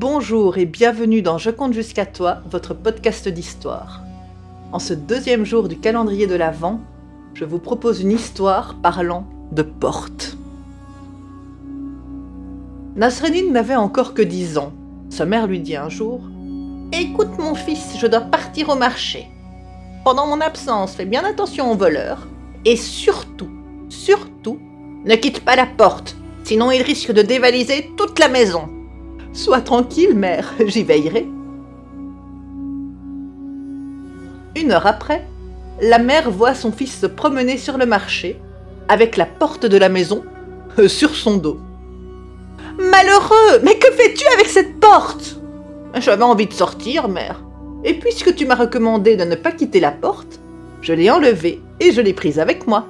Bonjour et bienvenue dans Je compte jusqu'à toi, votre podcast d'histoire. En ce deuxième jour du calendrier de l'Avent, je vous propose une histoire parlant de porte. Nasreddin n'avait encore que 10 ans. Sa mère lui dit un jour Écoute mon fils, je dois partir au marché. Pendant mon absence, fais bien attention aux voleurs. Et surtout, surtout, ne quitte pas la porte, sinon ils risquent de dévaliser toute la maison. Sois tranquille, mère, j'y veillerai. Une heure après, la mère voit son fils se promener sur le marché, avec la porte de la maison euh, sur son dos. Malheureux, mais que fais-tu avec cette porte? J'avais envie de sortir, mère. Et puisque tu m'as recommandé de ne pas quitter la porte, je l'ai enlevée et je l'ai prise avec moi.